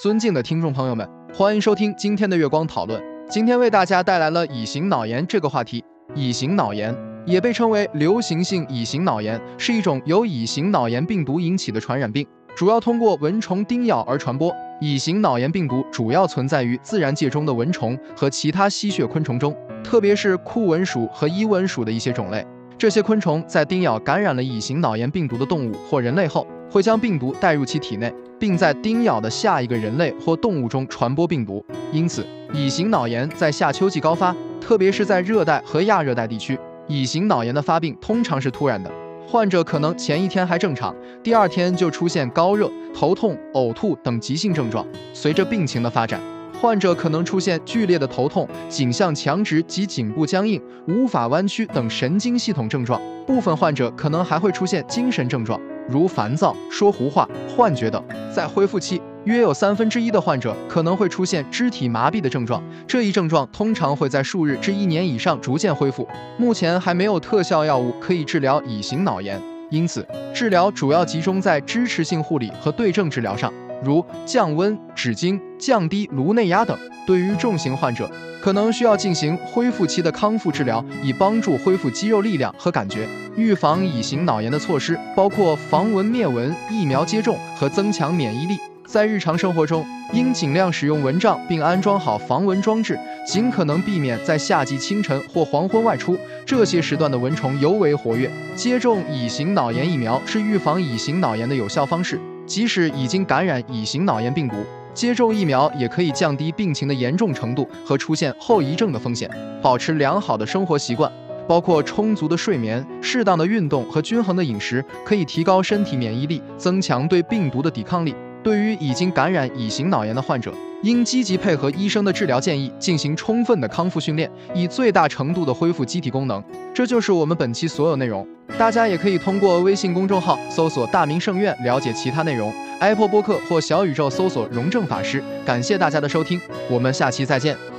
尊敬的听众朋友们，欢迎收听今天的月光讨论。今天为大家带来了乙型脑炎这个话题。乙型脑炎也被称为流行性乙型脑炎，是一种由乙型脑炎病毒引起的传染病，主要通过蚊虫叮咬而传播。乙型脑炎病毒主要存在于自然界中的蚊虫和其他吸血昆虫中，特别是酷蚊属和伊蚊属的一些种类。这些昆虫在叮咬感染了乙型脑炎病毒的动物或人类后，会将病毒带入其体内，并在叮咬的下一个人类或动物中传播病毒。因此，乙型脑炎在夏秋季高发，特别是在热带和亚热带地区。乙型脑炎的发病通常是突然的，患者可能前一天还正常，第二天就出现高热、头痛、呕吐等急性症状。随着病情的发展，患者可能出现剧烈的头痛、颈项强直及颈部僵硬、无法弯曲等神经系统症状。部分患者可能还会出现精神症状，如烦躁、说胡话、幻觉等。在恢复期，约有三分之一的患者可能会出现肢体麻痹的症状，这一症状通常会在数日至一年以上逐渐恢复。目前还没有特效药物可以治疗乙型脑炎，因此治疗主要集中在支持性护理和对症治疗上。如降温、止惊、降低颅内压等。对于重型患者，可能需要进行恢复期的康复治疗，以帮助恢复肌肉力量和感觉。预防乙型脑炎的措施包括防蚊灭蚊、疫苗接种和增强免疫力。在日常生活中，应尽量使用蚊帐，并安装好防蚊装置，尽可能避免在夏季清晨或黄昏外出，这些时段的蚊虫尤为活跃。接种乙型脑炎疫苗是预防乙型脑炎的有效方式。即使已经感染乙型脑炎病毒，接种疫苗也可以降低病情的严重程度和出现后遗症的风险。保持良好的生活习惯，包括充足的睡眠、适当的运动和均衡的饮食，可以提高身体免疫力，增强对病毒的抵抗力。对于已经感染乙型脑炎的患者，应积极配合医生的治疗建议，进行充分的康复训练，以最大程度的恢复机体功能。这就是我们本期所有内容。大家也可以通过微信公众号搜索“大明圣院”了解其他内容，Apple 播客或小宇宙搜索“荣正法师”。感谢大家的收听，我们下期再见。